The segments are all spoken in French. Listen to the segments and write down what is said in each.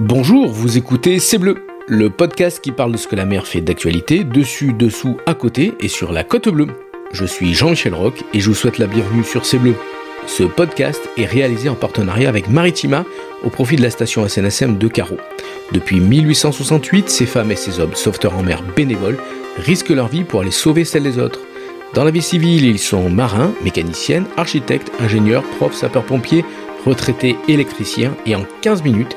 Bonjour, vous écoutez C'est Bleu, le podcast qui parle de ce que la mer fait d'actualité, dessus, dessous, à côté et sur la côte bleue. Je suis Jean-Michel Roch et je vous souhaite la bienvenue sur C'est Bleu. Ce podcast est réalisé en partenariat avec Maritima au profit de la station SNSM de Carreau. Depuis 1868, ces femmes et ces hommes, sauveteurs en mer bénévoles, risquent leur vie pour aller sauver celle des autres. Dans la vie civile, ils sont marins, mécaniciennes, architectes, ingénieurs, profs, sapeurs-pompiers, retraités, électriciens, et en 15 minutes,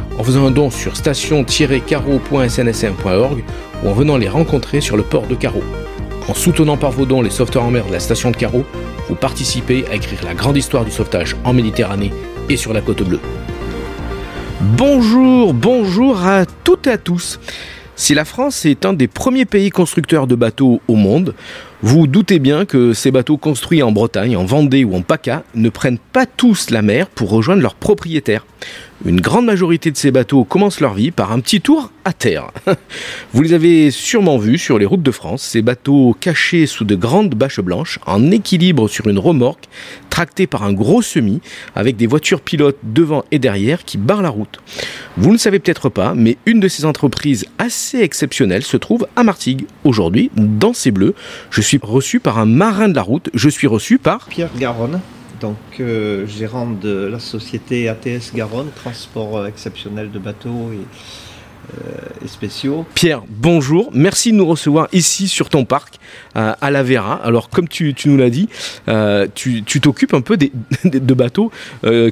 en faisant un don sur station-carreau.snsm.org ou en venant les rencontrer sur le port de Carreau. En soutenant par vos dons les sauveteurs en mer de la station de Carreau, vous participez à écrire la grande histoire du sauvetage en Méditerranée et sur la côte bleue. Bonjour, bonjour à toutes et à tous. Si la France est un des premiers pays constructeurs de bateaux au monde, vous doutez bien que ces bateaux construits en Bretagne, en Vendée ou en PACA ne prennent pas tous la mer pour rejoindre leurs propriétaires. Une grande majorité de ces bateaux commencent leur vie par un petit tour à terre. Vous les avez sûrement vus sur les routes de France, ces bateaux cachés sous de grandes bâches blanches, en équilibre sur une remorque, tractés par un gros semi, avec des voitures pilotes devant et derrière qui barrent la route. Vous ne le savez peut-être pas, mais une de ces entreprises assez exceptionnelles se trouve à Martigues. Aujourd'hui, dans ces bleus, je reçu par un marin de la route, je suis reçu par... Pierre Garonne donc euh, gérant de la société ATS Garonne, transport euh, exceptionnel de bateaux et, spéciaux. Pierre, bonjour, merci de nous recevoir ici sur ton parc à la Vera. Alors comme tu, nous l'as dit, tu t'occupes un peu de bateaux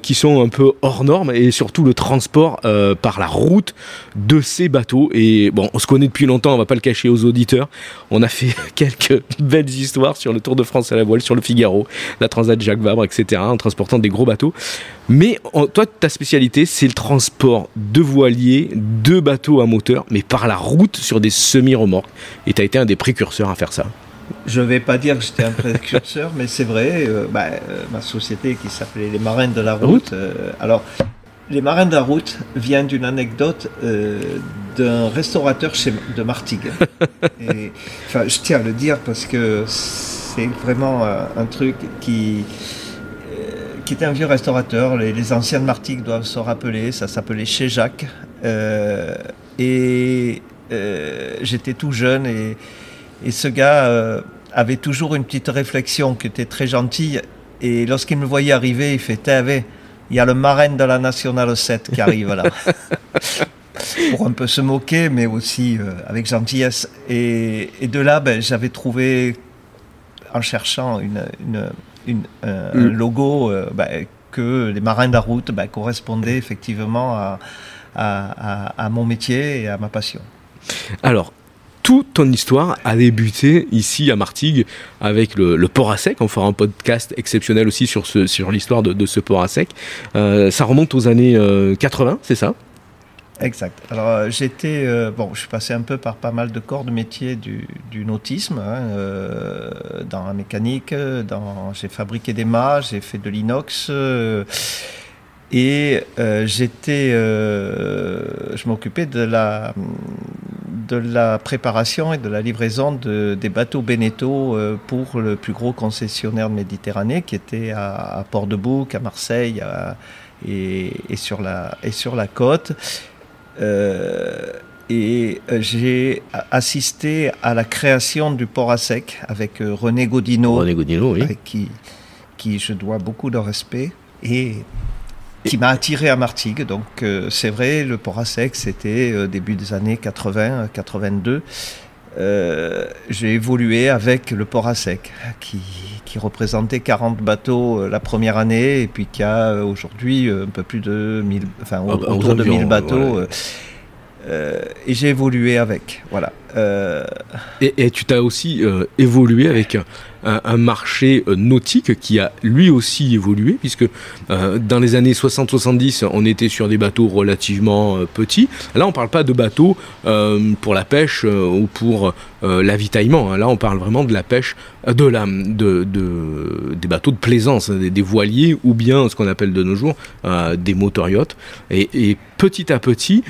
qui sont un peu hors normes et surtout le transport par la route de ces bateaux. Et bon, on se connaît depuis longtemps, on va pas le cacher aux auditeurs. On a fait quelques belles histoires sur le Tour de France à la voile, sur le Figaro, la Transat Jacques Vabre, etc., en transportant des gros bateaux. Mais toi, ta spécialité, c'est le transport de voiliers, de bateaux à moteur, mais par la route sur des semi-remorques. Et tu as été un des précurseurs à faire ça. Je ne vais pas dire que j'étais un précurseur, mais c'est vrai. Euh, bah, euh, ma société qui s'appelait les Marins de la Route. Euh, alors, les Marins de la Route vient d'une anecdote d'un restaurateur chez, de Martigues. Et, enfin, je tiens à le dire parce que c'est vraiment un truc qui qui était un vieux restaurateur. Les, les anciens de Martigues doivent se rappeler. Ça s'appelait Chez Jacques. Euh, et euh, j'étais tout jeune et, et ce gars euh, avait toujours une petite réflexion qui était très gentille. Et lorsqu'il me voyait arriver, il fait T'avais, il y a le marin de la Nationale 7 qui arrive là. Pour un peu se moquer, mais aussi avec gentillesse. Et, et de là, ben, j'avais trouvé, en cherchant une, une un mm. logo euh, bah, que les marins de la route bah, correspondaient effectivement à, à, mon métier et à ma passion. Alors, toute ton histoire a débuté ici à Martigues avec le, port à sec. On fera un podcast exceptionnel aussi sur, ce, sur l'histoire de, ce port à sec. Euh, ça remonte aux années 80, euh, c'est ça? Exact. Alors euh, j'étais, euh, bon, je suis passé un peu par pas mal de corps de métier du, du nautisme, hein, dans la mécanique, dans, j'ai fabriqué des mâts, j'ai fait de l'inox, et j'étais, je m'occupais de la, de la préparation et de la livraison de, des bateaux Beneteau pour le plus gros concessionnaire de Méditerranée, qui était à, Port-de-Bouc, à Marseille. et, et, sur la, et sur la côte. Euh, et euh, j'ai assisté à la création du port à sec avec euh, René Godineau, René oui. qui, qui je dois beaucoup de respect et qui m'a attiré à Martigues. Donc c'est vrai, le port à sec, c'était début des années 80, 82. j'ai évolué avec le port à sec, qui, qui représentait 40 bateaux la première année, et puis qui a aujourd'hui un peu plus de 1000, enfin, autour de 1000 bateaux. Euh, et j'ai évolué avec. Voilà. et, tu t'as aussi évolué avec un, marché euh, nautique qui a lui aussi évolué, puisque euh, dans les années 60-70, on était sur des bateaux relativement euh, petits. Là, on ne parle pas de bateaux pour la pêche ou pour l'avitaillement. Hein. Là, on parle vraiment de la pêche, de, des bateaux de plaisance, hein, des, voiliers, ou bien ce qu'on appelle de nos jours des motoriotes. Et, et petit à petit,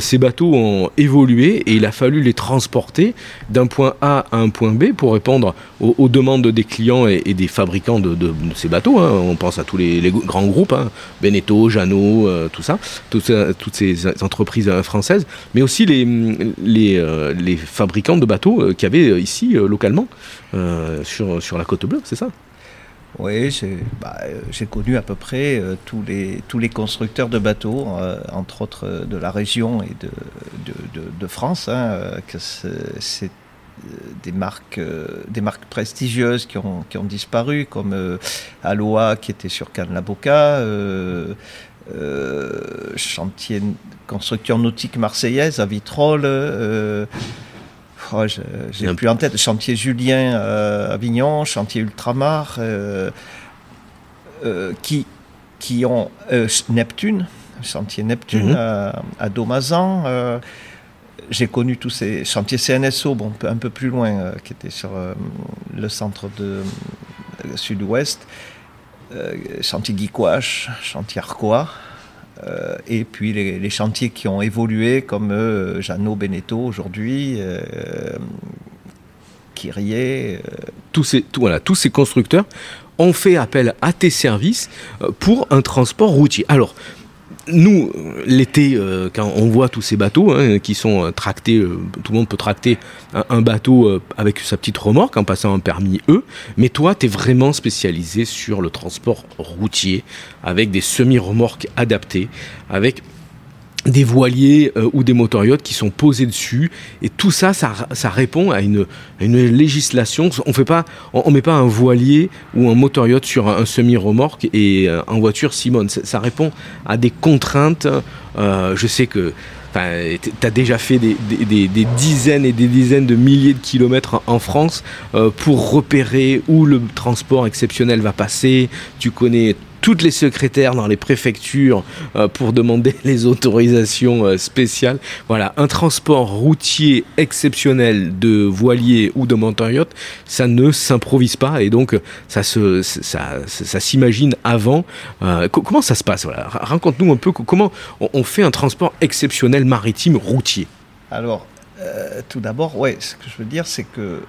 ces bateaux ont évolué et il a fallu les transporter d'un point A à un point B pour répondre aux demandes des clients et, des fabricants de, ces bateaux. Hein. On pense à tous les, grands groupes. Beneteau, Jeannot, euh, tout ça, toutes ces entreprises euh, françaises, mais aussi euh, les fabricants de bateaux qu'il y avait ici localement sur, sur la côte bleue, c'est ça? Oui, bah, j'ai connu à peu près tous, les, tous les constructeurs de bateaux, entre autres de la région et de, de, de, France. Hein, c'est des marques, euh, des marques prestigieuses qui ont, qui ont disparu, comme euh, Aloha qui était sur Cannes la Boca, euh, chantier construction nautique marseillaise à Vitrolles. Oh, j'ai plus en tête, chantier Julien à Avignon, chantier Ultramar, qui, qui ont Neptune, chantier Neptune mhm. à, à Domazan j'ai connu tous ces chantiers CNSO, bon, un peu plus loin, euh, qui étaient sur euh, le centre de euh, sud-ouest, chantier Guiquache, chantier Arcoa, et puis les, chantiers qui ont évolué comme Jeannot Beneteau aujourd'hui, Kyrie. Tous, ces, voilà, tous ces constructeurs ont fait appel à tes services pour un transport routier. Alors, nous, l'été, euh, quand on voit tous ces bateaux hein, qui sont euh, tractés, euh, tout le monde peut tracter un, bateau avec sa petite remorque en passant un permis E, mais toi, tu es vraiment spécialisé sur le transport routier avec des semi-remorques adaptées, avec des voiliers euh, ou des motoriotes qui sont posés dessus. Et tout ça ça, répond à une, législation. On fait pas on, met pas un voilier ou un motoriote sur un, semi-remorque et euh, en voiture Simone. Ça, répond à des contraintes. Euh, je sais que tu as déjà fait des, dizaines et des dizaines de milliers de kilomètres en, France pour repérer où le transport exceptionnel va passer. Tu connais toutes les secrétaires dans les préfectures euh, pour demander les autorisations euh, spéciales. Voilà, un transport routier exceptionnel de voiliers ou de motoriotes, ça ne s'improvise pas et donc ça se ça, ça, s'imagine avant. Euh, comment ça se passe voilà? Raconte-nous un peu comment on fait un transport exceptionnel maritime routier. Alors, euh, tout d'abord, ouais, ce que je veux dire, c'est que euh,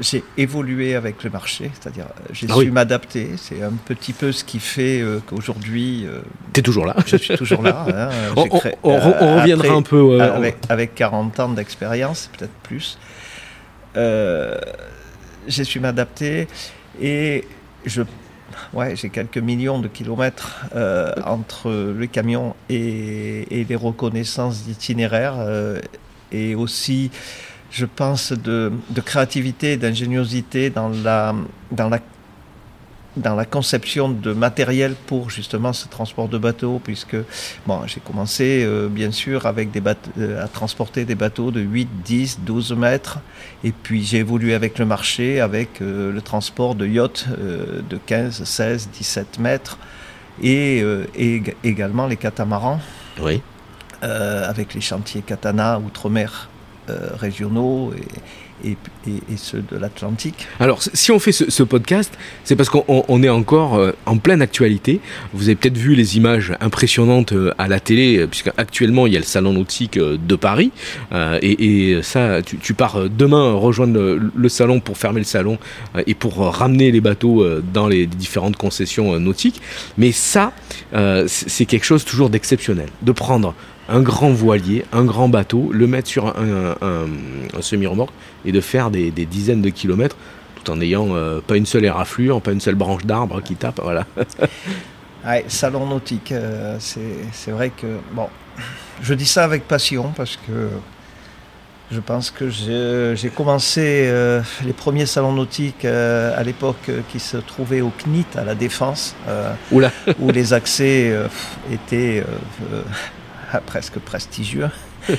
j'ai évolué avec le marché, c'est-à-dire euh, j'ai ah su m'adapter. C'est un petit peu ce qui fait qu'aujourd'hui. tu es toujours là. Je suis toujours là. Hein, on, reviendra un peu. Avec, avec, 40 ans d'expérience, peut-être plus. j'ai su m'adapter et je ouais, j'ai quelques millions de kilomètres entre le camion et, et les reconnaissances d'itinéraires et aussi, je pense, de, de créativité, d'ingéniosité dans la, conception de matériel pour justement ce transport de bateaux, puisque bon, j'ai commencé euh, bien sûr euh, à transporter des bateaux de 8, 10, 12 mètres, et puis j'ai évolué avec le marché, avec euh, le transport de yachts de 15, 16, 17 mètres, et, et également les catamarans. Oui. Euh, avec les chantiers Katana, Outre-mer euh, régionaux et, ceux de l'Atlantique. Alors, si on fait ce, podcast, c'est parce qu'on est encore euh, en pleine actualité. Vous avez peut-être vu les images impressionnantes à la télé, puisque actuellement il y a le salon nautique de Paris. et, ça, tu, pars demain rejoindre le, salon pour fermer le salon et pour ramener les bateaux dans les différentes concessions nautiques. Mais ça, c'est quelque chose toujours d'exceptionnel. De prendre un grand voilier, un grand bateau, le mettre sur un, semi-remorque et de faire des, dizaines de kilomètres tout en n'ayant euh, pas une seule éraflure, pas une seule branche d'arbre qui tape. Voilà. salon nautique, euh, c'est vrai que. Bon, je dis ça avec passion parce que je pense que j'ai commencé euh, les premiers salons nautiques à l'époque qui se trouvaient au CNIT à la Défense, où les accès étaient presque prestigieux.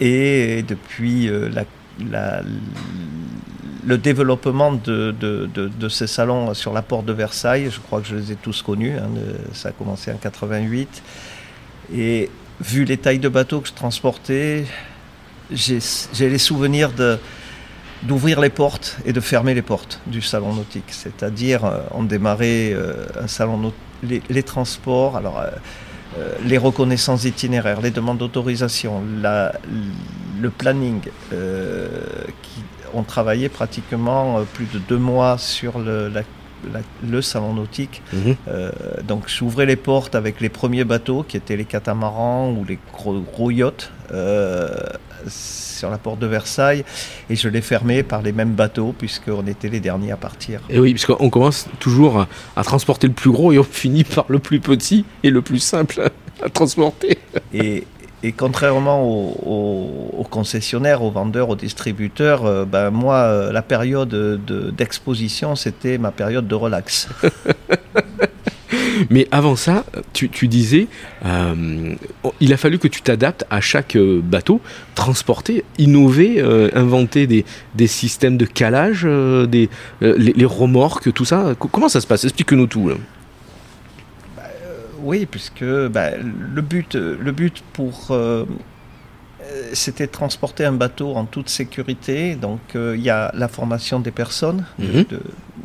et depuis la, le développement de, ces salons sur la porte de Versailles, je crois que je les ai tous connus, hein, ça a commencé en 88. Et vu les tailles de bateaux que je transportais, j'ai les souvenirs d'ouvrir les portes et de fermer les portes du salon nautique. C'est-à-dire, euh, on démarrait euh, un salon les, transports, alors euh, les reconnaissances itinéraires, les demandes d'autorisation, le planning, qui, on travaillait pratiquement plus de deux mois sur le, le salon nautique. Mhm. donc j'ouvrais les portes avec les premiers bateaux qui étaient les catamarans ou les gros, yachts sur la porte de Versailles et je l'ai fermé par les mêmes bateaux puisqu'on était les derniers à partir. Et oui, puisqu'on commence toujours à, transporter le plus gros et on finit par le plus petit et le plus simple à transporter. Et, contrairement aux, concessionnaires, aux vendeurs, aux distributeurs, euh, ben moi, euh, la période d'exposition, c'était ma période de relax. Mais avant ça, tu, disais, euh, il a fallu que tu t'adaptes à chaque euh, bateau, transporter, innover, euh, inventer des, systèmes de calage, des, les, remorques, tout ça. Comment ça se passe? Explique-nous tout. Bah, oui, puisque bah, le, but, le but pour c'était de transporter un bateau en toute sécurité. Donc il y a la formation des personnes, mhm. de,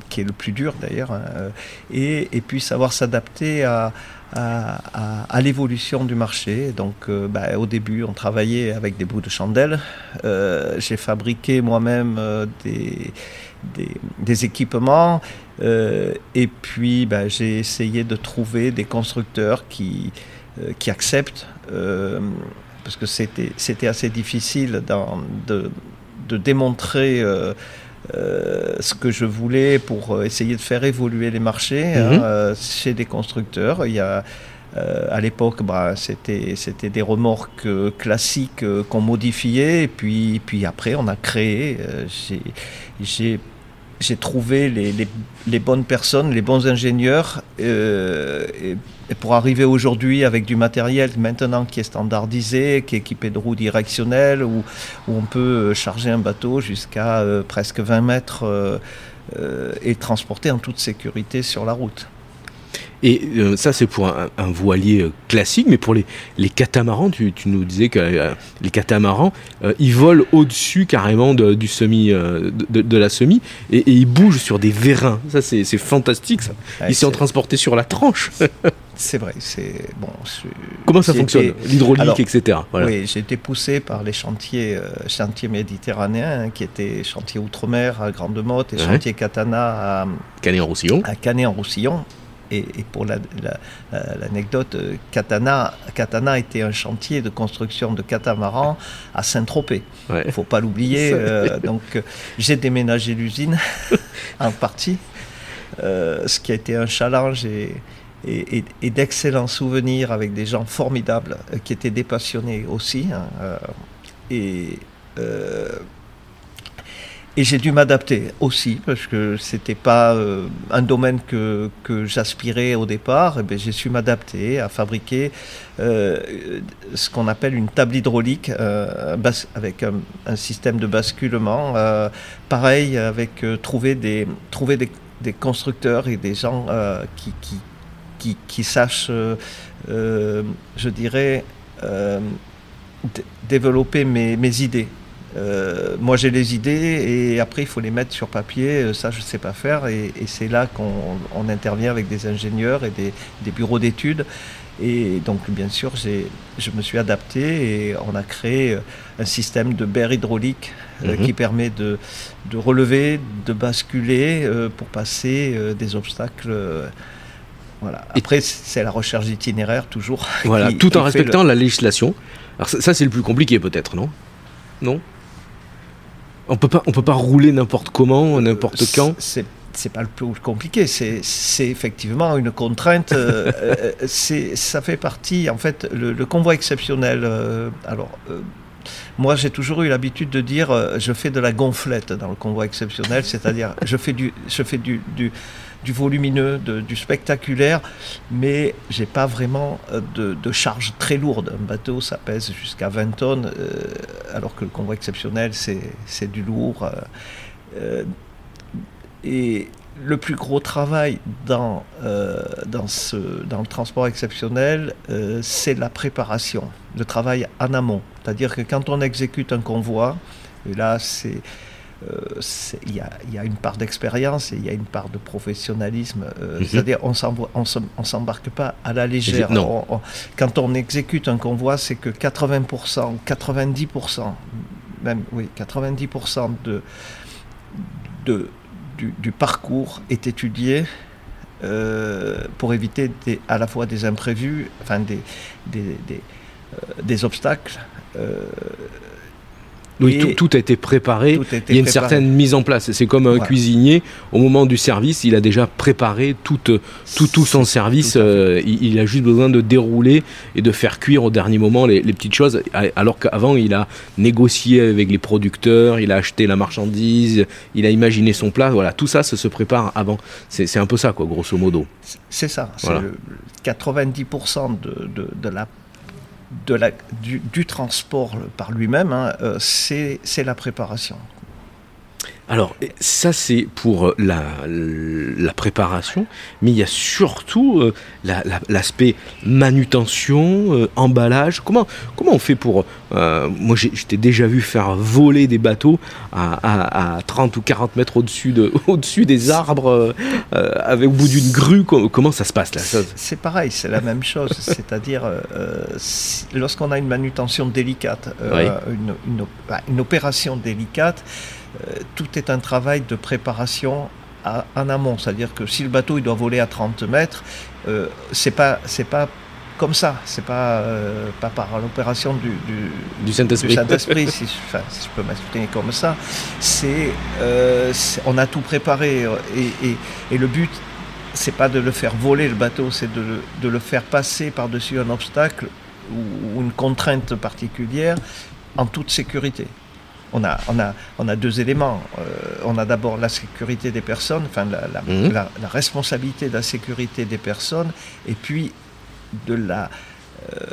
qui est le plus dur d'ailleurs, hein, euh, et, et, puis savoir s'adapter à, à, l'évolution du marché. Donc euh, bah, au début, on travaillait avec des bouts de chandelle. Euh, j'ai fabriqué moi-même des, des, équipements. et puis bah, j'ai essayé de trouver des constructeurs qui, qui acceptent, parce que c'était assez difficile dans, de, de, démontrer euh, ce que je voulais pour euh, essayer de faire évoluer les marchés hein, mhm. euh, chez des constructeurs. Il y a, à l'époque, bah, c'était, c'était des remorques classiques qu'on modifiait, et puis, puis après, on a créé. j'ai, j'ai j'ai trouvé les, les, bonnes personnes, les bons ingénieurs, euh, pour arriver aujourd'hui avec du matériel maintenant qui est standardisé, qui est équipé de roues directionnelles, où, où on peut charger un bateau jusqu'à euh, presque 20 mètres euh, et transporter en toute sécurité sur la route. Et euh, ça, c'est pour un, voilier euh, classique, mais pour les, les catamarans, tu, tu, nous disais que euh, les catamarans, ils volent au-dessus carrément de, du semi, de, de, la semi, et, ils bougent sur des vérins. Ça, c'est fantastique, ça. ils sont transportés sur la tranche. c'est vrai, c'est bon. Comment ça fonctionne? L'hydraulique, etc. Oui, j'ai été poussé par les chantiers, chantiers méditerranéens, hein, qui étaient chantiers outre-mer à Grande Motte et chantiers Katana à Canet-en-Roussillon. À Canet-en-Roussillon et, pour l'anecdote, euh, Katana, Katana était un chantier de construction de catamarans à Saint-Tropez. Il ne faut pas l'oublier. Euh, donc euh, j'ai déménagé l'usine en partie, ce qui a été un challenge et, et, d'excellents souvenirs avec des gens formidables qui étaient des passionnés aussi. Hein, et et j'ai dû m'adapter aussi, parce que c'était pas euh, un domaine que, que j'aspirais au départ. Eh j'ai su m'adapter à fabriquer euh, ce qu'on appelle une table hydraulique euh, avec un, système de basculement. pareil, avec trouver, des, trouver des, des, constructeurs et des gens qui, qui, qui, qui, sachent, je dirais, développer mes, mes idées. Euh, moi j'ai les idées et après il faut les mettre sur papier, euh, ça je ne sais pas faire et, c'est là qu'on intervient avec des ingénieurs et des, bureaux d'études et donc bien sûr je me suis adapté et on a créé euh, un système de berre hydraulique mhm. qui permet de, relever, de basculer pour passer des obstacles. Voilà. Après, c'est la recherche d'itinéraire toujours. Voilà, tout en respectant la législation. Alors ça c'est le plus compliqué peut-être, non? Non? On peut pas, on peut pas rouler n'importe comment, n'importe quand. C'est c'est pas le plus compliqué, c'est effectivement une contrainte. Euh, euh, c'est ça fait partie, en fait, le, convoi exceptionnel. Euh, alors, moi, j'ai toujours eu l'habitude de dire, je fais de la gonflette dans le convoi exceptionnel, c'est-à-dire, je fais du, je fais du, du du volumineux, du spectaculaire, mais j'ai pas vraiment de, de, charge très lourde. Un bateau, ça pèse jusqu'à 20 tonnes, alors que le convoi exceptionnel, c'est du lourd. et le plus gros travail dans, euh, dans, ce, dans, le transport exceptionnel, euh, c'est la préparation, le travail en amont. C'est-à-dire que quand on exécute un convoi, et là, c'est euh, il y, y, a une part d'expérience et il y a une part de professionnalisme. Mhm. C'est-à-dire on ne s'embarque pas à la légère. quand on exécute un convoi, c'est que 80%, 90%, même oui, 90% de, de, du, parcours est étudié euh, pour éviter à la fois des imprévus, enfin des, des, des, euh, obstacles. Euh, oui, tout, a été préparé. il y a une certaine mise en place. C'est comme un cuisinier, au moment du service, il a déjà préparé tout, tout, tout son service. Euh, il, a juste besoin de dérouler et de faire cuire au dernier moment les, petites choses. Alors qu'avant, il a négocié avec les producteurs, il a acheté la marchandise, il a imaginé son plat. Voilà, tout ça, ça se prépare avant. C'est un peu ça, quoi, grosso modo. C'est ça. 90% de, de, de la de la, du, transport par lui-même, hein, euh, c'est la préparation. Alors, ça c'est pour euh, la, préparation, mais il y a surtout euh, l'aspect manutention, euh, emballage. Comment, comment on fait pour... moi, j'étais déjà vu faire voler des bateaux à, 30 ou 40 mètres au-dessus de, au des arbres, avec au bout d'une grue. Comment, ça se passe là C'est pareil, c'est la même chose. C'est-à-dire, lorsqu'on a une manutention délicate, une, bah, une opération délicate, euh, tout est un travail de préparation en amont. C'est-à-dire que si le bateau il doit voler à 30 mètres, euh, c'est pas c'est pas comme ça, c'est pas euh, pas par l'opération du, du, Saint-Esprit, si, je peux m'exprimer comme ça. C'est on a tout préparé et, et, le but c'est pas de le faire voler le bateau, c'est de, de, le faire passer par-dessus un obstacle ou une contrainte particulière en toute sécurité on a, on a, on a deux éléments. Euh, on a d'abord la sécurité des personnes, enfin mhm. la, responsabilité de la sécurité des personnes, et puis de la, euh,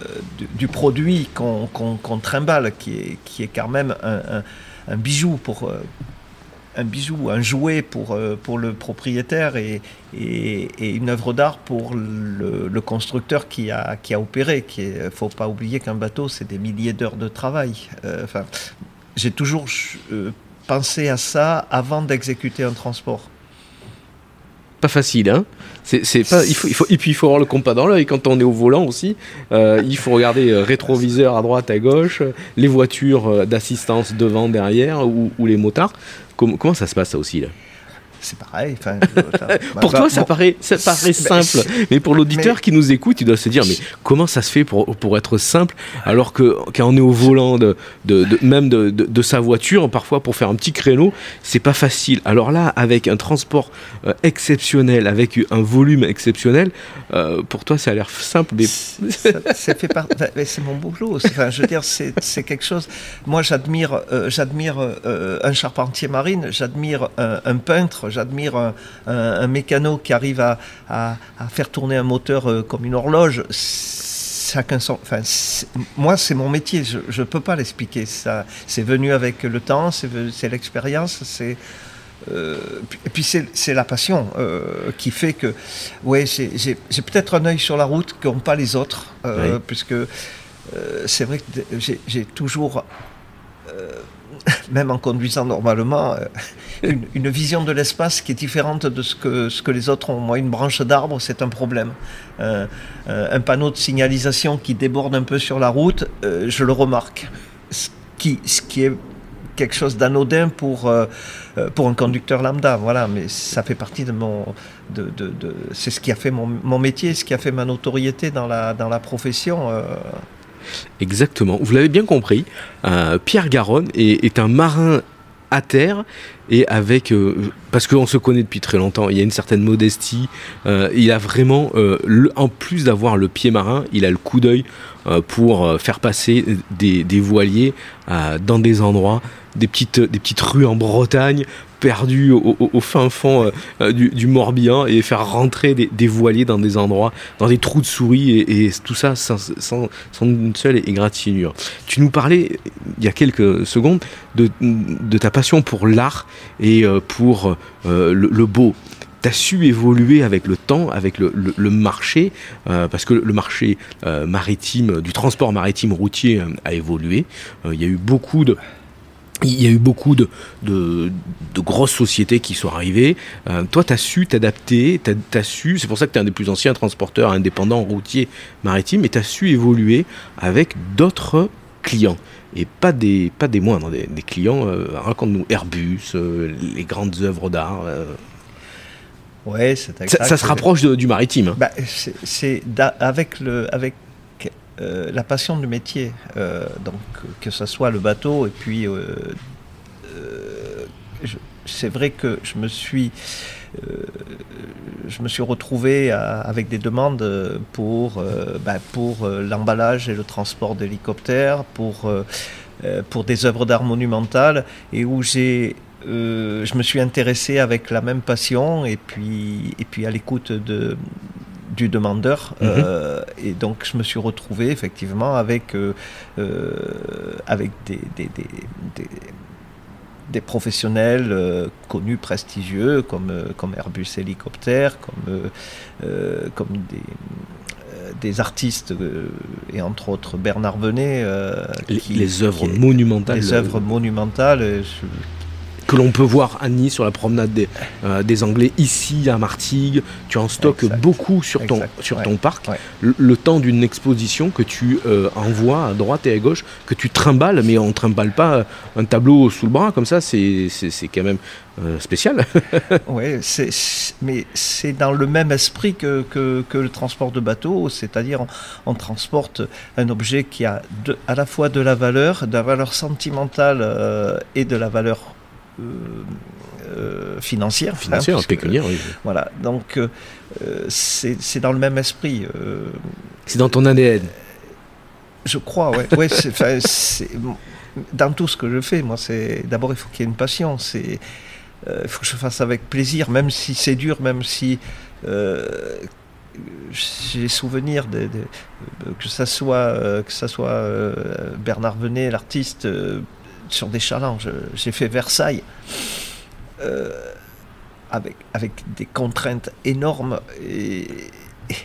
du, produit qu'on trimballe, qui est, qui est quand même un, bijou pour. Euh, un bijou, un jouet pour, pour le propriétaire et, et, une œuvre d'art pour le, constructeur qui a, qui a opéré. Il ne faut pas oublier qu'un bateau, c'est des milliers d'heures de travail. Enfin, j'ai toujours euh, pensé à ça avant d'exécuter un transport. Pas facile, hein il faut, et puis il faut avoir le compas dans l'œil quand on est au volant aussi. Euh, il faut regarder euh, rétroviseur à droite, à gauche, les voitures d'assistance devant, derrière ou, ou les motards. comment ça se passe ça aussi là? C'est pareil. pour toi, ça paraît, ça paraît simple. Mais pour l'auditeur qui nous écoute, il doit se dire mais comment ça se fait pour, pour être simple alors que quand on est au volant de, de, même de, de, sa voiture, parfois pour faire un petit créneau, c'est pas facile. Alors là, avec un transport euh, exceptionnel, avec un volume exceptionnel, euh, pour toi, ça a l'air simple. Mais c'est fait c'est mon boulot. Enfin, je veux dire, c'est quelque chose. Moi, j'admire, euh, j'admire un charpentier marine, j'admire un peintre j'admire un, mécano qui arrive à, faire tourner un moteur euh, comme une horloge. Chacun enfin, moi, c'est mon métier. Je ne peux pas l'expliquer. Ça, c'est venu avec le temps, c'est l'expérience, c'est. Euh, et puis c'est la passion euh, qui fait que, ouais, j'ai peut-être un œil sur la route qu'ont pas les autres, puisque c'est vrai que j'ai toujours même en conduisant normalement, euh, une, vision de l'espace qui est différente de ce que, ce que les autres ont. Moi, une branche d'arbre, c'est un problème. Euh, euh, un panneau de signalisation qui déborde un peu sur la route, je le remarque. Ce qui, ce qui est quelque chose d'anodin pour, pour un conducteur lambda, voilà, mais ça fait partie de mon... De, de, c'est ce qui a fait mon, mon, métier, ce qui a fait ma notoriété dans la, dans la profession. Exactement, vous l'avez bien compris, euh, Pierre Garonne est, un marin à terre et avec euh, parce qu'on se connaît depuis très longtemps, il y a une certaine modestie. Euh, il a vraiment, en plus d'avoir le pied marin, il a le coup d'œil pour faire passer des, voiliers dans des endroits, des petites, des petites rues en Bretagne perdu au, fin fond euh, du, Morbihan et faire rentrer des, voiliers dans des endroits, dans des trous de souris et, tout ça sans, une seule égratignure. Tu nous parlais il y a quelques secondes de, ta passion pour l'art et euh, pour euh, le, beau tu as su évoluer avec le temps, avec le, marché, parce que le marché maritime, du transport maritime routier a évolué. Il y a eu beaucoup de, il y a eu beaucoup de, grosses sociétés qui sont arrivées. Euh, toi, tu as su t'adapter, tu su, c'est pour ça que tu es un des plus anciens transporteurs indépendants routiers maritimes, et tu as su évoluer avec d'autres clients. Et pas des, pas des moindres, des, clients, euh, raconte-nous, Airbus, euh, les grandes œuvres d'art. Ouais, c'est ça, ça, se rapproche du maritime. Bah, c'est avec le, avec euh, la passion du métier, euh, donc que ce soit le bateau et puis euh, c'est vrai que je me suis je me suis retrouvé avec des demandes pour, bah, pour l'emballage et le transport d'hélicoptères, pour, pour des œuvres d'art monumentales, et où j'ai je me suis intéressé avec la même passion et puis, et puis à l'écoute de, du demandeur. Mhm. Euh, et donc, je me suis retrouvé effectivement avec, euh, euh, avec des, des, des, des professionnels connus, prestigieux, comme, comme Airbus Hélicoptère, comme, comme des des artistes et entre autres Bernard Venet. les, œuvres monumentales. Les œuvres monumentales que l'on peut voir à Nice sur la promenade des, euh, des Anglais, ici à Martigues. Tu en stockes beaucoup sur ton, sur ton parc. Le, temps d'une exposition que tu euh, envoies à droite et à gauche, que tu trimbales, mais on ne trimballe pas euh, un tableau sous le bras comme ça, c'est quand même spécial. oui, mais c'est dans le même esprit que, que, le transport de bateau, c'est-à-dire on, on, transporte un objet qui a de, à la fois de la valeur, de la valeur sentimentale et de la valeur euh, euh, financière. Financière, pécuniaire, oui. Voilà, donc euh, c'est dans le même esprit. c'est dans ton ADN Je crois, ouais. ouais dans tout ce que je fais, moi, c'est d'abord il faut qu'il y ait une passion. C'est il faut que je fasse avec plaisir, même si c'est dur, même si j'ai souvenir de, que ça soit que ça soit Bernard Venet, l'artiste sur des challenges. J'ai fait Versailles euh, avec, avec des contraintes énormes et,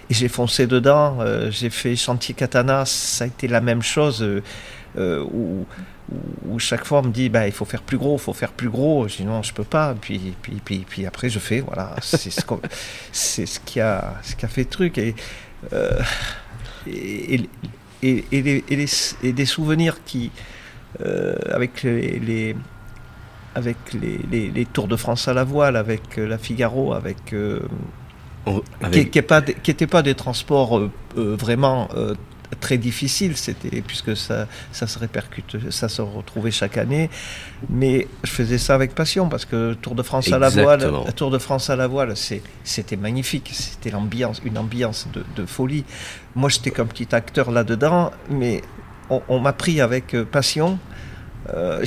j'ai foncé dedans. Euh, j'ai fait Chantier Katana, ça a été la même chose. Euh, où, chaque fois on me dit bah, il faut faire plus gros, il faut faire plus gros. Je dis non, je peux pas. Puis, puis, puis, puis après je fais. Voilà, c'est ce, ce, qui a, ce qui a fait le truc. Et, et, et, et, souvenirs qui, avec les, avec les, les, Tours de France à la voile, avec euh, la Figaro, avec, euh, oh, qui n'étaient pas, pas, des transports vraiment très difficiles, c'était puisque ça, ça se répercute, ça se retrouvait chaque année. Mais je faisais ça avec passion parce que Tour de France à la voile, Tour de France à la voile, c'était magnifique, c'était l'ambiance, une ambiance de, de, folie. Moi, j'étais comme petit acteur là-dedans, mais on, m'a pris avec euh, passion. Euh,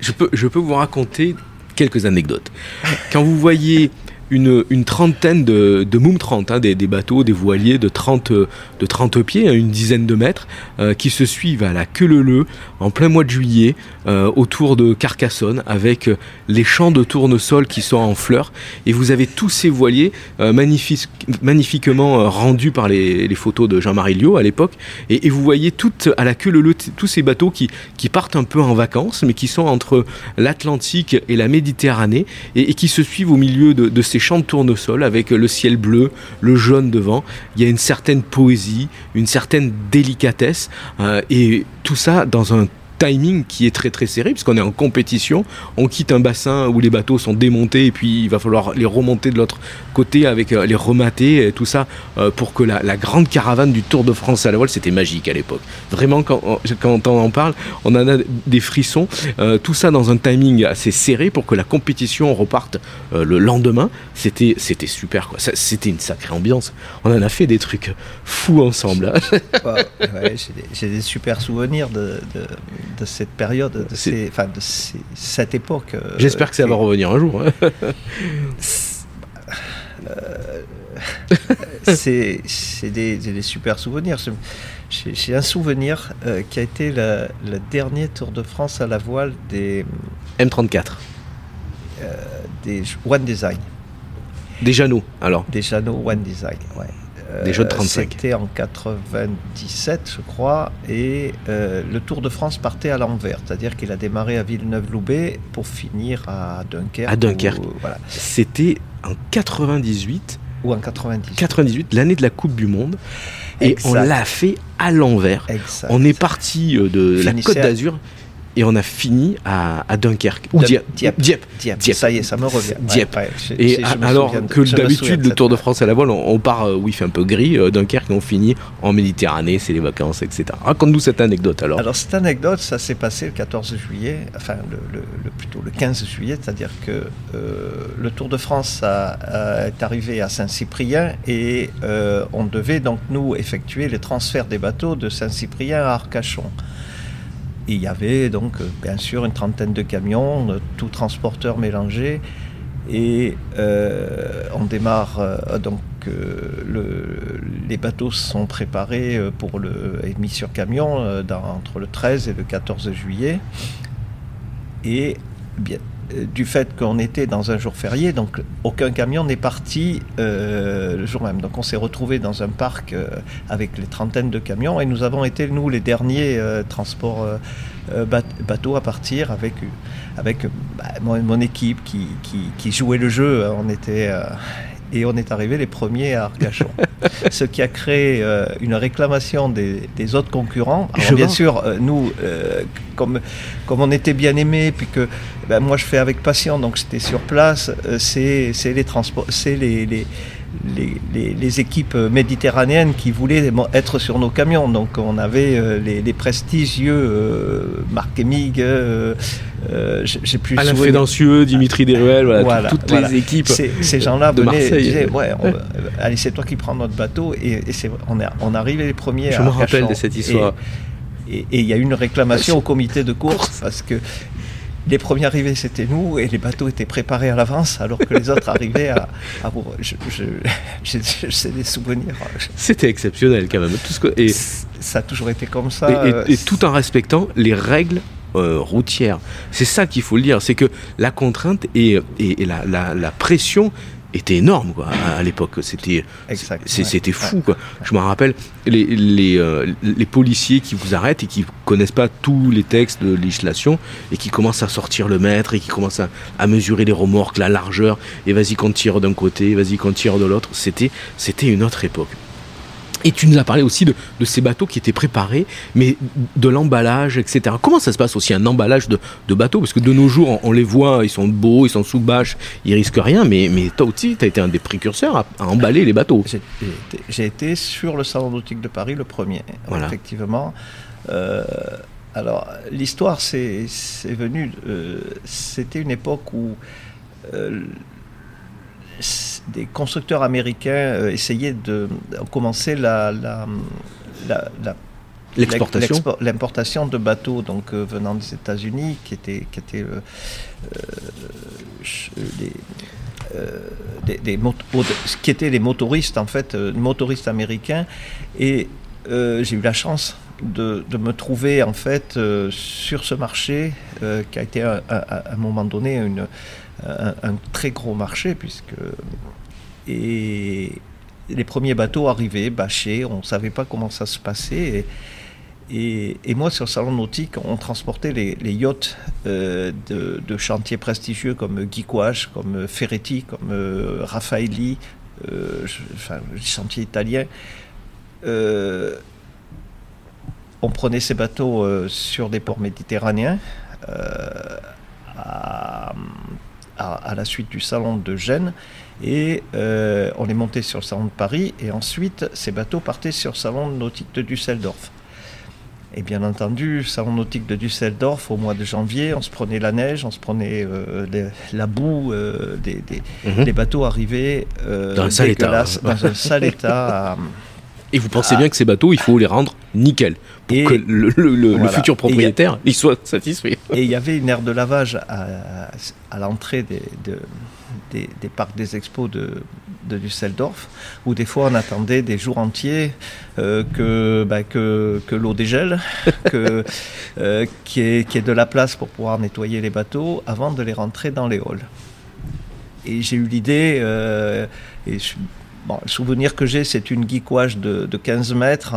je, peux, je peux vous raconter quelques anecdotes. Quand vous voyez une, trentaine de, de Moom 30, hein, des, bateaux, des voiliers de 30, de 30 pieds, hein, une dizaine de mètres, euh, qui se suivent à la queue leu en plein mois de juillet euh, autour de Carcassonne avec euh, les champs de tournesol qui sont en fleurs. Et vous avez tous ces voiliers magnifiquement rendus par les, photos de Jean-Marie Liot à l'époque. Et, vous voyez tout à la queue leu tous ces bateaux qui, qui partent un peu en vacances, mais qui sont entre l'Atlantique et la Méditerranée et, et, qui se suivent au milieu de, de ces champs de tournesol avec le ciel bleu, le jaune devant. Il y a une certaine poésie, une certaine délicatesse, euh, et tout ça dans un timing qui est très très serré, puisqu'on est en compétition, on quitte un bassin où les bateaux sont démontés, et puis il va falloir les remonter de l'autre côté avec les remater, et tout ça, pour que la, grande caravane du Tour de France à la voile, c'était magique à l'époque. Vraiment, quand, quand on en parle, on en a des frissons, tout ça dans un timing assez serré pour que la compétition reparte le lendemain. C'était super, quoi. C'était une sacrée ambiance. On en a fait des trucs fous ensemble. Hein. J'ai des, super souvenirs de, cette période, de, enfin, de cette époque. Euh, J'espère que ça va revenir un jour. Hein. Euh, c'est des, super souvenirs. J'ai un souvenir euh, qui a été le dernier Tour de France à la voile des M34. des One Design. Des Jeannot, alors Des Jeannot One Design, ouais. Des jeux de 35. C'était en 97, je crois, et euh, le Tour de France partait à l'envers, c'est-à-dire qu'il a démarré à Villeneuve-Loubet pour finir à Dunkerque. À Dunkerque. voilà. C'était en 98. Ou en 98. 98, l'année de la Coupe du Monde. Et on l'a fait à l'envers. On est parti euh, de la Côte d'Azur et on a fini à, Dunkerque. Ou Dieppe. Dieppe. Dieppe. Ça y est, ça me revient. Dieppe. et alors que d'habitude, le Tour de France à la voile, on, part euh, où il fait un peu gris, euh, Dunkerque, et on finit en Méditerranée, c'est les vacances, etc. Raconte-nous cette anecdote alors. Alors, cette anecdote, ça s'est passé le 14 juillet, enfin, le, plutôt le 15 juillet, c'est-à-dire que euh, le Tour de France est arrivé à Saint-Cyprien et on devait donc, nous, effectuer les transferts des bateaux de Saint-Cyprien à Arcachon il y avait donc euh, bien sûr une trentaine de camions, euh, tout transporteurs mélangés. Et euh, on démarre, donc les bateaux sont préparés pour le mis sur camion entre le 13 et le 14 juillet. Et bien, du fait qu'on était dans un jour férié, donc aucun camion n'est parti le jour même. Donc on s'est retrouvé dans un parc avec les trentaines de camions et nous avons été, nous, les derniers transports euh, bateau à partir avec, bah, mon, équipe qui, qui, jouait le jeu. On était, euh, et on est arrivé les premiers à Arcachon. ce qui a créé euh, une réclamation des, autres concurrents. bien sûr, nous, comme, comme on était bien aimés, puis que ben, moi je fais avec passion, donc j'étais sur place, c'est les transports, c'est les, les les, équipes méditerranéennes qui voulaient être sur nos camions. Donc on avait euh, les, prestigieux euh, Marc Emig, euh, j'ai plus Alain Fédancieux, Dimitri Deruel, voilà, toutes les équipes. Ces gens-là de Marseille. Disaient, ouais, allez, c'est toi qui prends notre bateau. Et, c'est, on, est, on arrivait les premiers Je me rappelle de cette histoire. Et il y a eu une réclamation au comité de course parce que les premiers arrivés, c'était nous, et les bateaux étaient préparés à l'avance, alors que les autres arrivaient à. à je, des souvenirs. C'était exceptionnel quand même. Tout ce que, et, ça a toujours été comme ça. Et, tout en respectant les règles euh, routières. C'est ça qu'il faut le dire, c'est que la contrainte et, et la, la, la, pression était énorme quoi, à, l'époque. C'était c'était fou. Quoi. Je me rappelle les, les, euh, les, policiers qui vous arrêtent et qui connaissent pas tous les textes de législation et qui commencent à sortir le mètre et qui commencent à, à mesurer les remorques, la largeur, et vas-y qu'on tire d'un côté, vas-y qu'on tire de l'autre. C'était une autre époque. Et tu nous as parlé aussi de, ces bateaux qui étaient préparés, mais de l'emballage, etc. Comment ça se passe aussi un emballage de, bateaux? Parce que de nos jours, on, les voit, ils sont beaux, ils sont sous bâche, ils risquent rien, mais, mais toi aussi, tu as été un des précurseurs à, emballer les bateaux. J'ai été sur le Salon nautique de Paris le premier, effectivement. Euh, alors, l'histoire, c'est venu. Euh, c'était une époque où. Euh, des constructeurs américains euh, essayaient de commencer la, l'importation de bateaux donc euh, venant des États-Unis qui étaient qui étaient euh, des, qui étaient les motoristes en fait motoristes américains. Et j'ai eu la chance de, me trouver en fait sur ce marché qui a été à un moment donné une un, très gros marché, puisque. Et les premiers bateaux arrivaient, bâchés, on ne savait pas comment ça se passait. Et, et, moi, sur le salon nautique, on transportait les, yachts euh, de, chantiers prestigieux comme Guy comme Ferretti, comme euh, Raffaelli, euh, enfin, les chantiers italiens. On prenait ces bateaux euh, sur des ports méditerranéens à, à, la suite du salon de Gênes et on les montait sur le salon de Paris et ensuite ces bateaux partaient sur le salon nautique de Düsseldorf. Et bien entendu, salon nautique de Düsseldorf, au mois de janvier, on se prenait la neige, on se prenait euh, la boue, euh, des, mhm. bateaux arrivaient euh, dans, un sale état. dans un sale état. Et vous pensez bien que ces bateaux, il faut les rendre nickel pour que le, futur propriétaire y, soit satisfait. Et il y avait une aire de lavage à, à l'entrée des, des, des, parcs des expos de, de Düsseldorf, où des fois on attendait des jours entiers euh, que, bah, que, que l'eau dégèle, euh, qu'il y, ait de la place pour pouvoir nettoyer les bateaux avant de les rentrer dans les halls. Et j'ai eu l'idée, euh, et le souvenir que j'ai, c'est une geekouage de, de 15 mètres,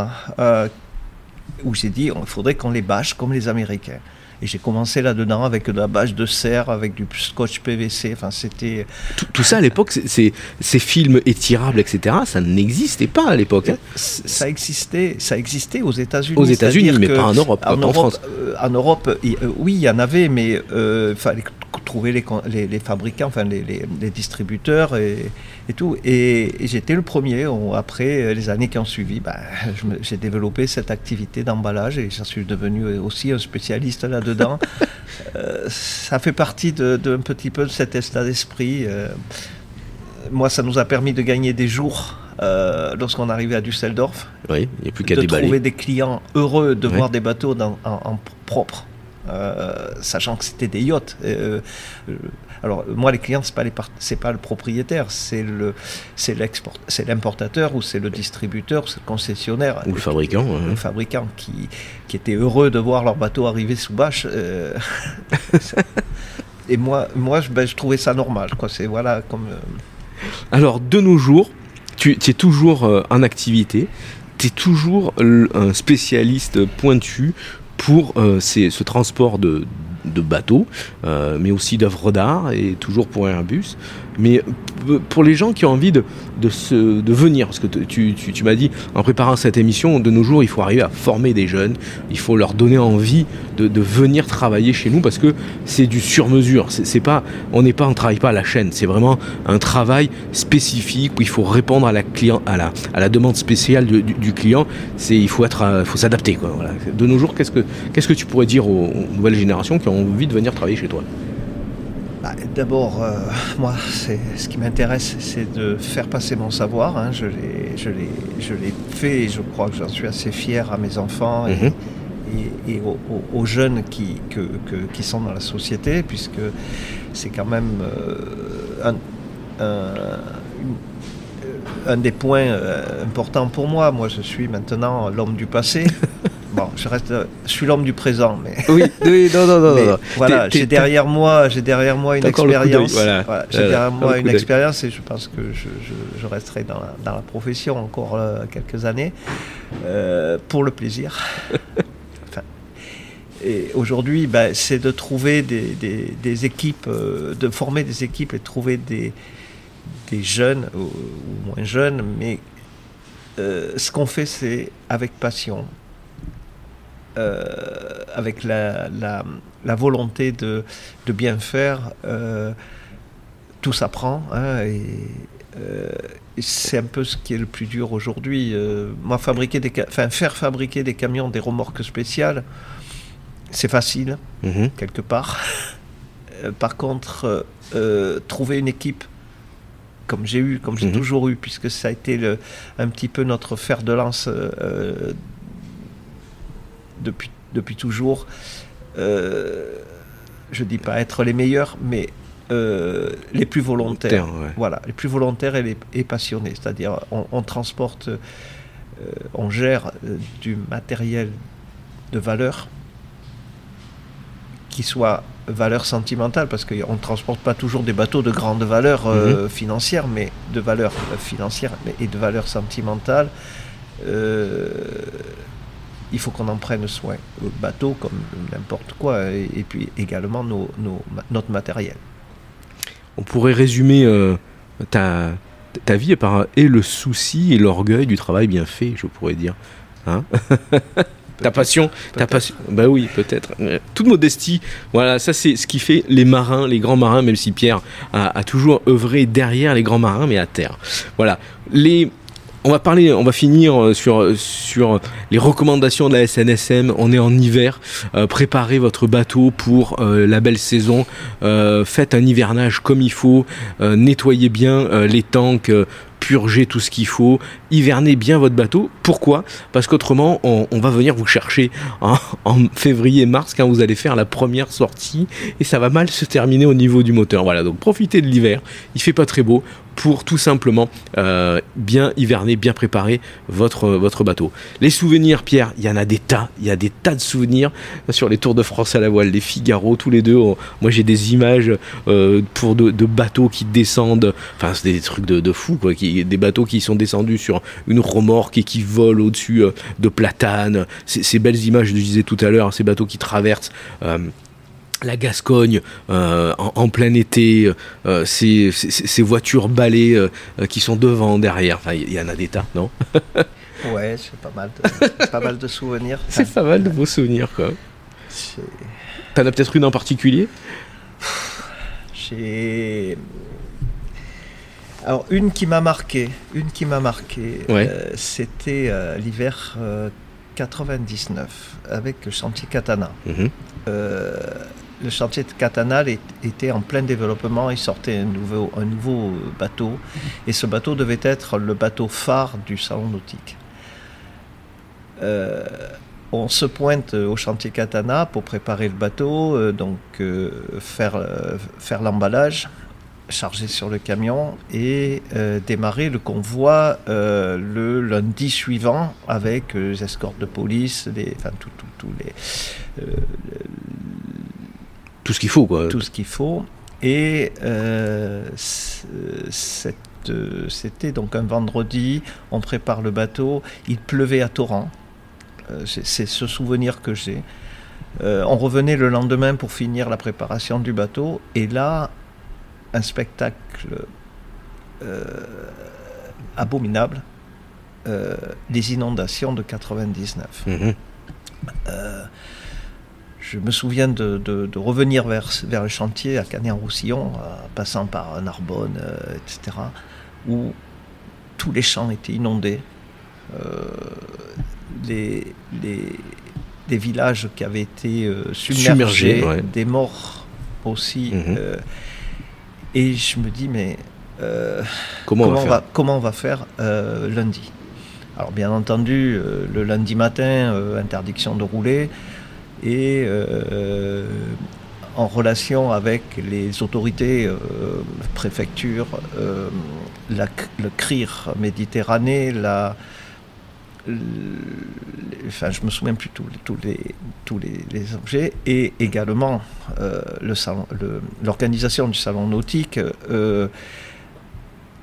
où j'ai dit il faudrait qu'on les bâche comme les Américains. Et j'ai commencé là-dedans avec de la bâche de serre, avec du scotch PVC. Enfin, c'était. Tout, ça à l'époque, ces films étirables, etc., ça n'existait pas à l'époque. Hein. Ça existait, ça existait aux États-Unis. Aux États-Unis, mais pas en Europe, en, Europe, France. Euh, en Europe, euh, oui, il y en avait, mais euh, fallait trouver les, les, fabricants, enfin les, les distributeurs et, et, tout. Et, j'étais le premier. après les années qui ont suivi, ben, j'ai développé cette activité d'emballage et j'en suis devenu aussi un spécialiste là-dedans. Euh, ça fait partie d'un de, petit peu de cet état d'esprit. Euh, moi, ça nous a permis de gagner des jours euh, lorsqu'on arrivait à Düsseldorf. Oui, il n'y a plus qu'à De trouver des clients heureux de voir des bateaux dans, en propre. Euh, sachant que c'était des yachts. Euh, euh, alors moi, les clients, c'est pas les c'est pas le propriétaire, c'est le, c'est l'export, c'est l'importateur ou c'est le distributeur, c'est le concessionnaire ou le fabricant, le fabricant qui, qui était heureux de voir leur bateau arriver sous bâche. et moi, moi, je, ben, je trouvais ça normal, quoi. C'est voilà comme. Alors de nos jours, tu, tu es toujours en activité tu es toujours un spécialiste pointu pour euh, ce transport de, de bateaux, euh, mais aussi d'œuvres d'art et toujours pour Airbus. Mais pour les gens qui ont envie de, de, venir, parce que tu, tu, tu m'as dit en préparant cette émission, de nos jours, il faut arriver à former des jeunes, il faut leur donner envie de, venir travailler chez nous parce que c'est du sur-mesure. C'est pas, on n'est pas, travaille pas à la chaîne, c'est vraiment un travail spécifique où il faut répondre à la, client, à la, à la demande spéciale du, client. C'est, il faut être, euh, faut s'adapter. De nos jours, qu'est-ce que, qu'est-ce que tu pourrais dire aux nouvelles générations qui ont envie de venir travailler chez toi? Bah, D'abord, euh, moi, ce qui m'intéresse, c'est de faire passer mon savoir. Hein. Je l'ai fait et je crois que j'en suis assez fier à mes enfants et, mhm. aux, jeunes qui, qui sont dans la société, puisque c'est quand même euh, un, des points euh, importants pour moi. Moi, je suis maintenant l'homme du passé. bon, je reste, je suis l'homme du présent, mais. Oui, oui, non, non, non. Voilà, j'ai derrière moi, j'ai derrière moi une expérience. Voilà. j'ai derrière moi une expérience et je pense que je, je, resterai dans la, dans la, profession encore euh, quelques années euh, pour le plaisir. enfin, et aujourd'hui, ben, c'est de trouver des, des, des équipes, euh, de former des équipes et de trouver des, des jeunes ou, ou moins jeunes, mais ce qu'on fait, c'est avec passion, avec la, la, volonté de, de, bien faire, euh, tout s'apprend. Hein, et, euh, c'est un peu ce qui est le plus dur aujourd'hui. moi, fabriquer des, enfin, faire fabriquer des camions, des remorques spéciales, c'est facile, mhm. quelque part. Par contre, trouver une équipe comme j'ai eu, comme j'ai mhm. toujours eu, puisque ça a été le, un petit peu notre fer de lance depuis, depuis toujours. Euh, je dis pas être les meilleurs, mais euh, les plus volontaires. Voilà, les plus volontaires et, les, passionnés. C'est-à-dire, on, transporte, euh, on gère du matériel de valeur qui soit valeur sentimentale, parce qu'on ne transporte pas toujours des bateaux de grande valeur mhm. financière, mais de valeur financière et de valeur sentimentale il faut qu'on en prenne soin. Le bateau, comme n'importe quoi, et, puis également nos, notre matériel. On pourrait résumer euh, ta, ta vie par et le souci et l'orgueil du travail bien fait, je pourrais dire. Hein ta passion, ta passion. Bah oui, peut-être. Toute modestie, voilà, ça c'est ce qui fait les marins, les grands marins, même si Pierre a, a toujours œuvré derrière les grands marins, mais à terre. Voilà. Les, on va parler, on va finir euh, sur, euh, sur les recommandations de la SNSM. On est en hiver. Euh, préparez votre bateau pour la belle saison. faites un hivernage comme il faut. nettoyez bien les tanks purgez tout ce qu'il faut, hivernez bien votre bateau. Pourquoi? Parce qu'autrement, on, va venir vous chercher en, février-mars quand vous allez faire la première sortie et ça va mal se terminer au niveau du moteur. Voilà, donc profitez de l'hiver. Il fait pas très beau pour tout simplement euh, bien hiverner, bien préparer votre, votre bateau. Les souvenirs, Pierre, il y en a des tas, il y a des tas de souvenirs sur les Tours de France à la voile, les Figaro, tous les deux. moi j'ai des images euh, pour de, bateaux qui descendent, enfin c'est des trucs de, de fou, quoi, qui, des bateaux qui sont descendus sur une remorque et qui volent au-dessus euh, de platanes. Ces belles images, je disais tout à l'heure, ces bateaux qui traversent la Gascogne euh, en, plein été, euh, ces, voitures balais euh, qui sont devant, derrière, enfin il y, en a des tas, non? Ouais, c'est pas mal, de, pas mal de souvenirs. C'est pas mal de beaux souvenirs quoi. T'en as peut-être une en particulier? J'ai alors une qui m'a marqué, une qui m'a marqué, c'était l'hiver 99 avec le chantier Katana. Mhm le chantier de Catanal était en plein développement. Il sortait un nouveau, bateau. Et ce bateau devait être le bateau phare du salon nautique. Euh, on se pointe au chantier Katana pour préparer le bateau, euh, donc euh, faire, l'emballage, charger sur le camion et démarrer le convoi le lundi suivant avec les escortes de police, les, tout ce qu'il faut, quoi. Tout ce qu'il faut. Et euh, euh, c'était donc un vendredi, on prépare le bateau, il pleuvait à torrent. Euh, c'est ce souvenir que j'ai. on revenait le lendemain pour finir la préparation du bateau, et là, un spectacle abominable, les inondations de 99 je me souviens de, revenir vers, vers, le chantier à Canet-en-Roussillon, euh, passant par Narbonne, euh, etc., où tous les champs étaient inondés. Euh, les, des villages qui avaient été submergés, des morts aussi. Mhm. et je me dis, mais comment, on va comment, on va faire lundi? Alors bien entendu, le lundi matin, interdiction de rouler et euh, en relation avec les autorités, euh, préfecture, euh, le CRIR Méditerranée, la, enfin je me souviens plus tous tous les, les, objets, et également l'organisation du salon nautique,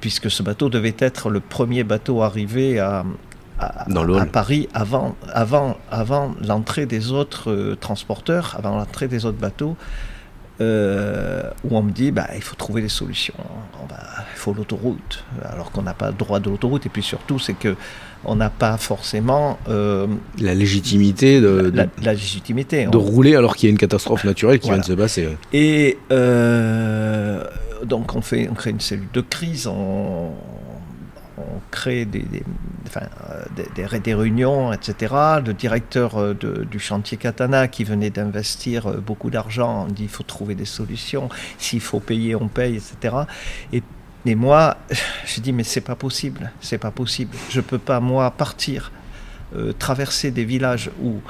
puisque ce bateau devait être le premier bateau arrivé à, à, à Paris avant, avant, avant l'entrée des autres euh, transporteurs, avant l'entrée des autres bateaux, euh, où on me dit bah, il faut trouver des solutions. il faut l'autoroute, alors qu'on n'a pas le droit de l'autoroute. Et puis surtout, c'est que on n'a pas forcément euh, la légitimité de, la, légitimité de rouler alors qu'il y a une catastrophe naturelle qui vient de se passer. Et donc on fait on crée une cellule de crise. On, on crée des, des, euh, des, réunions, etc. Le directeur euh, du chantier Katana, qui venait d'investir euh, beaucoup d'argent, dit il faut trouver des solutions, s'il faut payer, on paye, etc. Et, et moi, je dis mais c'est pas possible, c'est pas possible. Je peux pas, moi, partir, traverser des villages où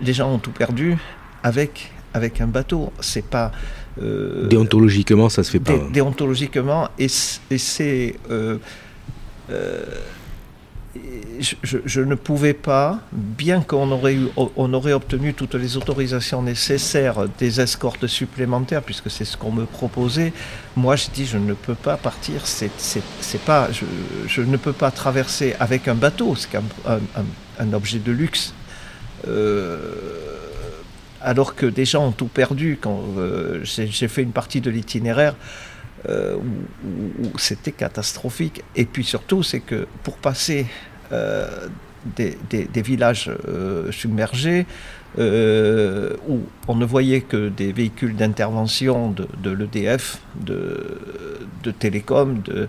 les gens ont tout perdu avec, avec un bateau. C'est pas. déontologiquement, ça se fait pas. déontologiquement, et, et c'est euh, je, ne pouvais pas, bien qu'on aurait, on aurait obtenu toutes les autorisations nécessaires des escortes supplémentaires, puisque c'est ce qu'on me proposait, moi je dis je ne peux pas partir, c'est, pas, je, ne peux pas traverser avec un bateau, c'est un, un, objet de luxe. Euh, alors que des gens ont tout perdu quand euh, j'ai fait une partie de l'itinéraire. Euh, où, c'était catastrophique. Et puis surtout, c'est que pour passer euh, des, des, villages submergés, où on ne voyait que des véhicules d'intervention de, de l'EDF, de, de Télécom, de,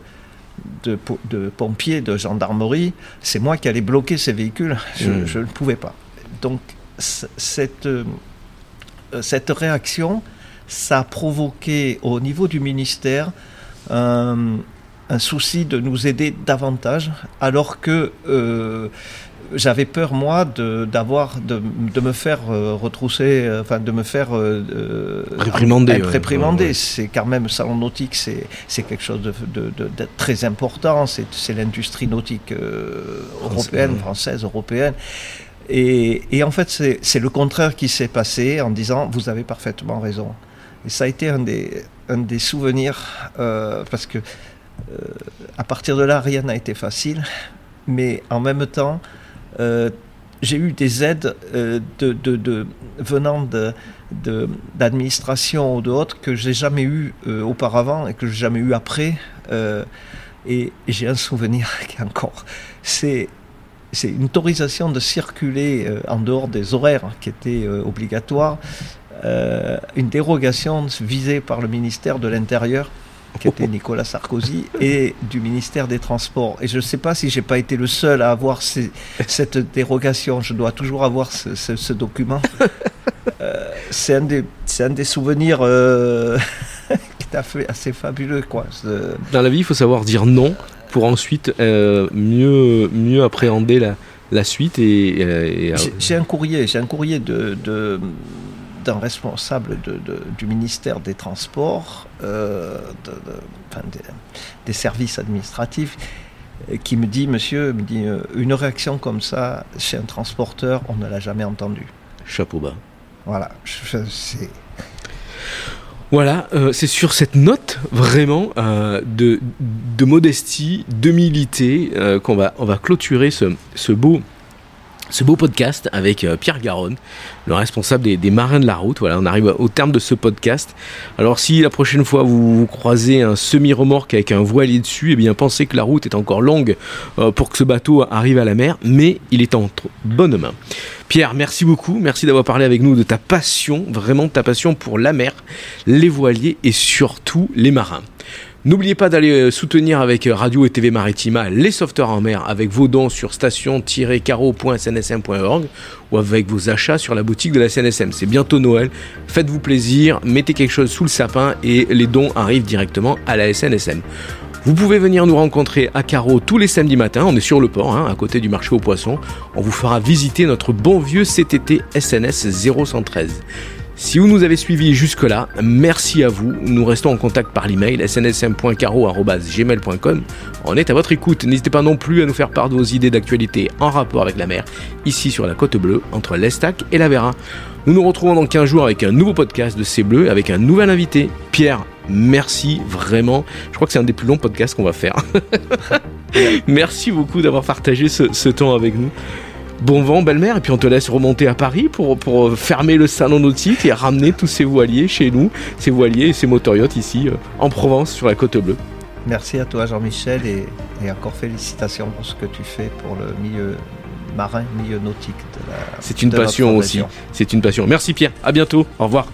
de, de, pompiers, de gendarmerie. C'est moi qui allais bloquer ces véhicules. Je, hmm. je ne pouvais pas. Donc cette, cette réaction, ça a provoqué au niveau du ministère un, souci de nous aider davantage, alors que euh, j'avais peur moi de d'avoir de, de, me faire euh, retrousser, euh, enfin de me faire réprimander. C'est quand même salon nautique, c'est c'est quelque chose de, de, très important. C'est l'industrie nautique européenne, française, européenne. Et, et en fait, c'est le contraire qui s'est passé en disant vous avez parfaitement raison. Et ça a été un des, un des souvenirs, euh, parce que euh, à partir de là, rien n'a été facile, mais en même temps, euh, j'ai eu des aides de, de, de, venant d'administration ou d'autres que j'ai jamais eu auparavant et que j'ai jamais eu après. et, j'ai un souvenir qui est encore, c'est c'est une autorisation de circuler en dehors des horaires qui étaient obligatoires euh, une dérogation visée par le ministère de l'Intérieur qui était Nicolas Sarkozy, et du ministère des Transports. Et je ne sais pas si j'ai pas été le seul à avoir cette dérogation. Je dois toujours avoir ce, document. Euh, c'est un, des, un des souvenirs euh, qui est fait assez fabuleux. Quoi. Dans la vie, il faut savoir dire non pour ensuite mieux, mieux appréhender la, la suite. Et, J'ai un courrier, j'ai un courrier de, de d'un responsable de, du ministère des Transports, euh, des, services administratifs, euh, qui me dit, monsieur, me dit, euh, une réaction comme ça chez un transporteur, on ne l'a jamais entendu. Chapeau bas. Voilà, c'est... Voilà, c'est sur cette note vraiment de, de, modestie, d'humilité qu'on va, on va clôturer ce, ce beau ce beau podcast avec euh, Pierre Garonne, le responsable des, marins de la route. Voilà, on arrive au terme de ce podcast. Alors si la prochaine fois vous, croisez un semi-remorque avec un voilier dessus, eh bien pensez que la route est encore longue euh, pour que ce bateau arrive à la mer, mais il est en bonne main. Pierre, merci beaucoup, merci d'avoir parlé avec nous de ta passion, vraiment de ta passion pour la mer, les voiliers et surtout les marins. N'oubliez pas d'aller euh, soutenir avec euh, Radio et TV Maritima les sauveteurs en mer avec vos dons sur station-caro.snsm.org ou avec vos achats sur la boutique de la CNSM. C'est bientôt Noël, faites-vous plaisir, mettez quelque chose sous le sapin et les dons arrivent directement à la SNSM. Vous pouvez venir nous rencontrer à Caro tous les samedis matins, on est sur le port, hein, à côté du marché aux poissons. On vous fera visiter notre bon vieux CTT SNS 0113. Si vous nous avez suivis jusque-là, merci à vous. Nous restons en contact par l'email snsm.caro.gmail.com. On est à votre écoute. N'hésitez pas non plus à nous faire part de vos idées d'actualité en rapport avec la mer, ici sur la côte bleue, entre l'Estac et la Vera. Nous nous retrouvons dans 15 jours avec un nouveau podcast de C'est Bleu, avec un nouvel invité. Pierre, merci vraiment. Je crois que c'est un des plus longs podcasts qu'on va faire. merci beaucoup d'avoir partagé ce temps avec nous. Bon vent, belle-mère, et puis on te laisse remonter à Paris pour, pour fermer le salon nautique et ramener tous ces voiliers chez nous, ces voiliers et ces motoriotes ici euh, en Provence sur la côte bleue. Merci à toi Jean-Michel et, et, encore félicitations pour ce que tu fais pour le milieu marin, milieu nautique de la C'est une passion aussi, c'est une passion. Merci Pierre, à bientôt, au revoir.